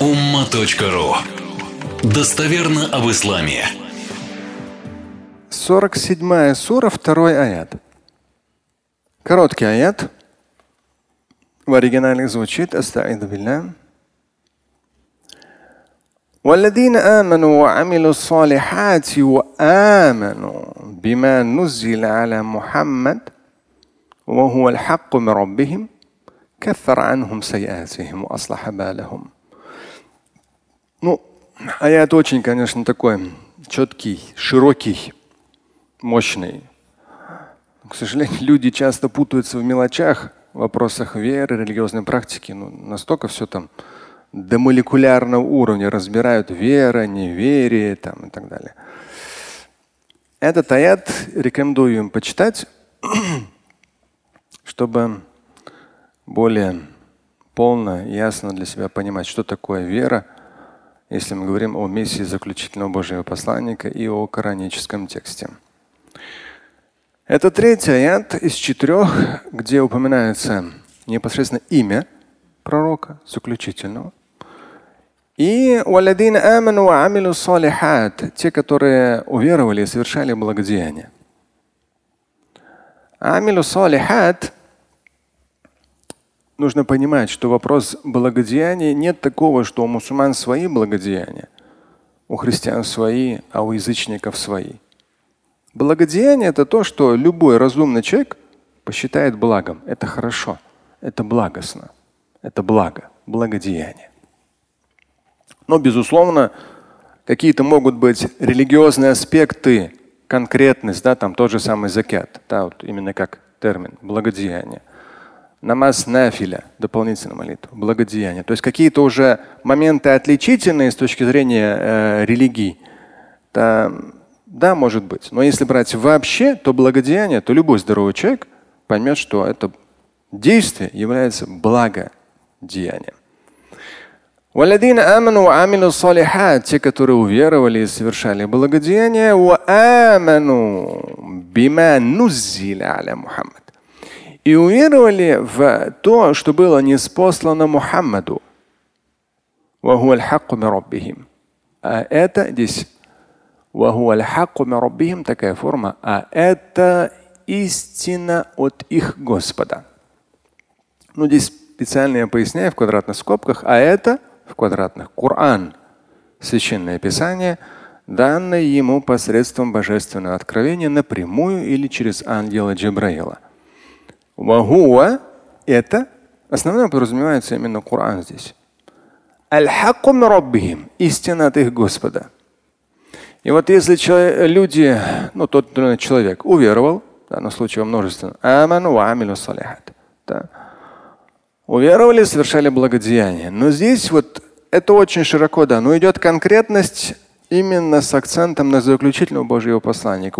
umma.ru Достоверно об исламе. 47 сура, второй аят. Короткий аят. В оригинале звучит Астаиду билля. والذين آمنوا وعملوا الصالحات وآمنوا بما نزل على محمد وهو الحق من ربهم كفر عنهم سيئاتهم وأصلح بالهم. Ну, аят очень, конечно, такой четкий, широкий, мощный. К сожалению, люди часто путаются в мелочах, в вопросах веры, религиозной практики. Ну, настолько все там до молекулярного уровня разбирают вера, неверие там, и так далее. Этот аят рекомендую им почитать, чтобы более полно, ясно для себя понимать, что такое вера, если мы говорим о миссии заключительного Божьего посланника и о кораническом тексте. Это третий аят из четырех, где упоминается непосредственно имя пророка заключительного. И те, которые уверовали и совершали благодеяния. Амилу салихат нужно понимать, что вопрос благодеяния нет такого, что у мусульман свои благодеяния, у христиан свои, а у язычников свои. Благодеяние это то, что любой разумный человек посчитает благом. Это хорошо, это благостно, это благо, благодеяние. Но, безусловно, какие-то могут быть религиозные аспекты, конкретность, да, там тот же самый закят, да, вот именно как термин, благодеяние намаз нафиля, дополнительную молитву, благодеяние. То есть какие-то уже моменты отличительные с точки зрения э, религии. Да, да, может быть. Но если брать вообще, то благодеяние, то любой здоровый человек поймет, что это действие является благодеянием. Те, которые уверовали и совершали благодеяние, бима нузиля аля Мухаммад и уверовали в то, что было неспослано Мухаммаду. А это здесь такая форма, а это истина от их Господа. Ну, здесь специально я поясняю в квадратных скобках, а это в квадратных. Коран, священное писание, данное ему посредством божественного откровения напрямую или через ангела Джабраила. Вахуа – это основное подразумевается именно Коран здесь. Аль-хакку раббихим – истина от их Господа. И вот если человек, люди, ну тот человек уверовал, в данном случае во множественном, аману салихат. Да Уверовали, совершали благодеяние. Но здесь вот это очень широко дано. Идет конкретность именно с акцентом на заключительного Божьего посланника.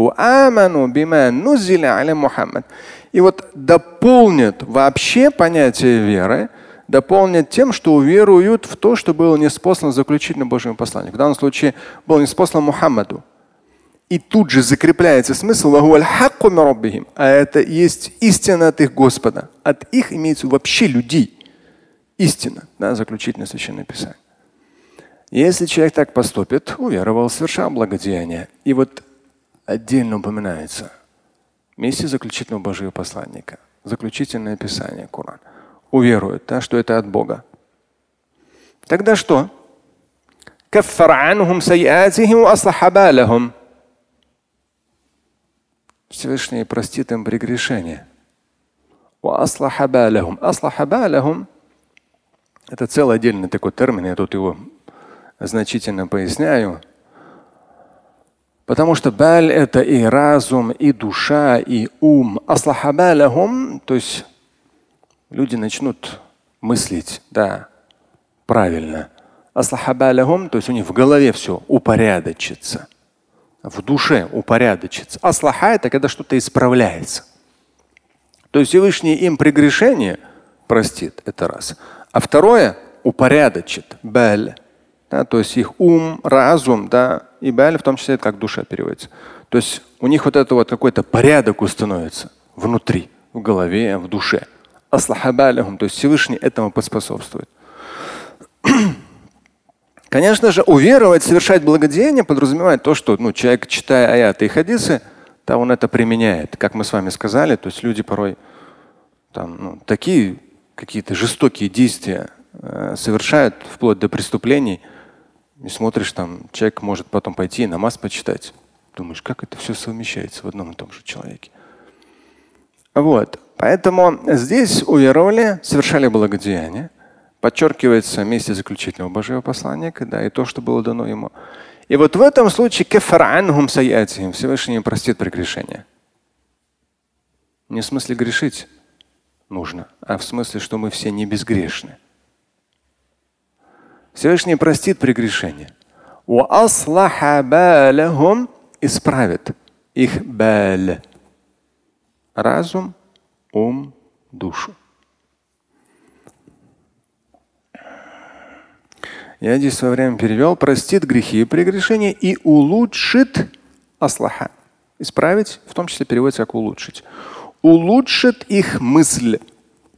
И вот дополнит вообще понятие веры, дополнит тем, что уверуют в то, что было неспослано заключительным Божьим посланником. В данном случае было неспослано Мухаммаду. И тут же закрепляется смысл, а это есть истина от их Господа. От их имеется вообще людей. Истина, да, заключительное священное писание. Если человек так поступит, уверовал, совершал благодеяние. И вот отдельно упоминается миссия заключительного Божьего посланника, заключительное писание Коран. Уверует, да, что это от Бога. Тогда что? Всевышний простит им прегрешение. Аслахабалахум. Аслахабалахум – это целый отдельный такой термин, я тут его значительно поясняю. Потому что баль это и разум, и душа, и ум. Аслахабалахум, то есть люди начнут мыслить, да, правильно. Аслахабалахум, то есть у них в голове все упорядочится в душе упорядочится. Аслаха – это когда что-то исправляется. То есть Всевышний им прегрешение простит, это раз. А второе – упорядочит, баль. Да, то есть их ум, разум, да, и баль в том числе это как душа переводится. То есть у них вот это вот какой-то порядок установится внутри, в голове, в душе. Аслахабалихум, то есть Всевышний этому поспособствует. Конечно же, уверовать, совершать благодеяние подразумевает то, что ну, человек, читая аяты и хадисы, то он это применяет. Как мы с вами сказали, то есть люди порой там, ну, такие какие-то жестокие действия э, совершают, вплоть до преступлений. И смотришь, там человек может потом пойти и намаз почитать. Думаешь, как это все совмещается в одном и том же человеке. Вот. Поэтому здесь уверовали, совершали благодеяние. Подчеркивается месте заключительного Божьего послания, да, и то, что было дано ему. И вот в этом случае кефаранхум саятихим Всевышний простит прегрешение. Не в смысле грешить нужно, а в смысле, что мы все не безгрешны. Всевышний простит прегрешение. исправит их баль. Разум, ум, душу. Я здесь во время перевел, простит грехи и прегрешения и улучшит аслаха. Исправить, в том числе переводится как улучшить. Улучшит их мысль.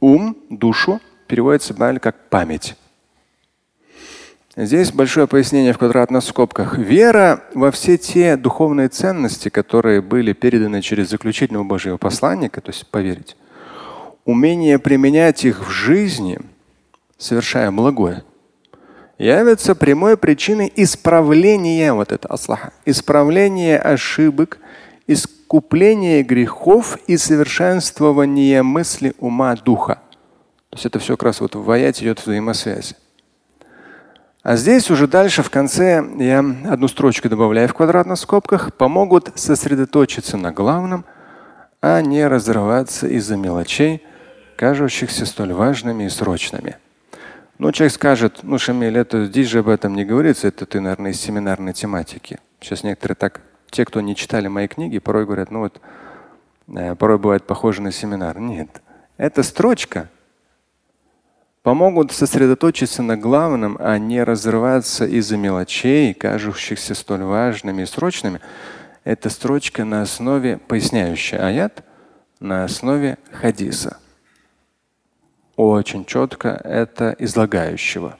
Ум, душу переводится баль как память. Здесь большое пояснение в квадратных скобках. Вера во все те духовные ценности, которые были переданы через заключительного Божьего посланника, то есть поверить, умение применять их в жизни, совершая благое, явится прямой причиной исправления вот это аслаха, исправления ошибок, искупления грехов и совершенствования мысли ума духа. То есть это все как раз вот в аяте идет взаимосвязь. А здесь уже дальше в конце я одну строчку добавляю в квадратных скобках, помогут сосредоточиться на главном, а не разрываться из-за мелочей, кажущихся столь важными и срочными. Ну, человек скажет, ну, Шамиль, это здесь же об этом не говорится, это ты, наверное, из семинарной тематики. Сейчас некоторые так, те, кто не читали мои книги, порой говорят, ну вот, э, порой бывает похоже на семинар. Нет. Эта строчка помогут сосредоточиться на главном, а не разрываться из-за мелочей, кажущихся столь важными и срочными. Эта строчка на основе, поясняющая аят, на основе хадиса очень четко это излагающего.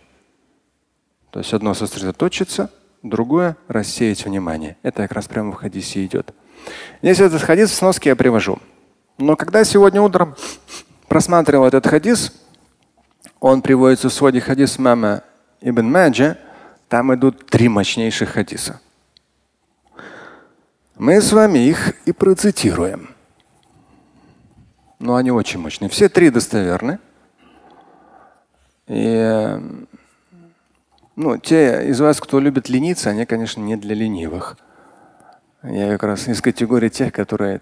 То есть одно сосредоточиться, другое рассеять внимание. Это как раз прямо в хадисе идет. Здесь этот хадис в сноске я привожу. Но когда сегодня утром просматривал этот хадис, он приводится в своде хадис мама Ибн Маджа, там идут три мощнейших хадиса. Мы с вами их и процитируем. Но они очень мощные. Все три достоверны. И ну, те из вас, кто любит лениться, они, конечно, не для ленивых. Я как раз из категории тех, которые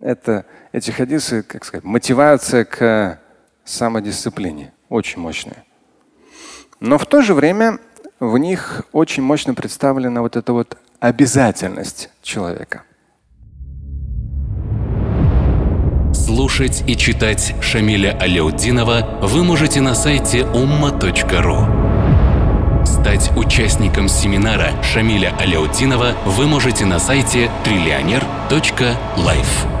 это, эти хадисы, как сказать, мотивация к самодисциплине. Очень мощная. Но в то же время в них очень мощно представлена вот эта вот обязательность человека. Слушать и читать Шамиля Аляутдинова вы можете на сайте umma.ru. Стать участником семинара Шамиля Аляутдинова вы можете на сайте триллионер.life.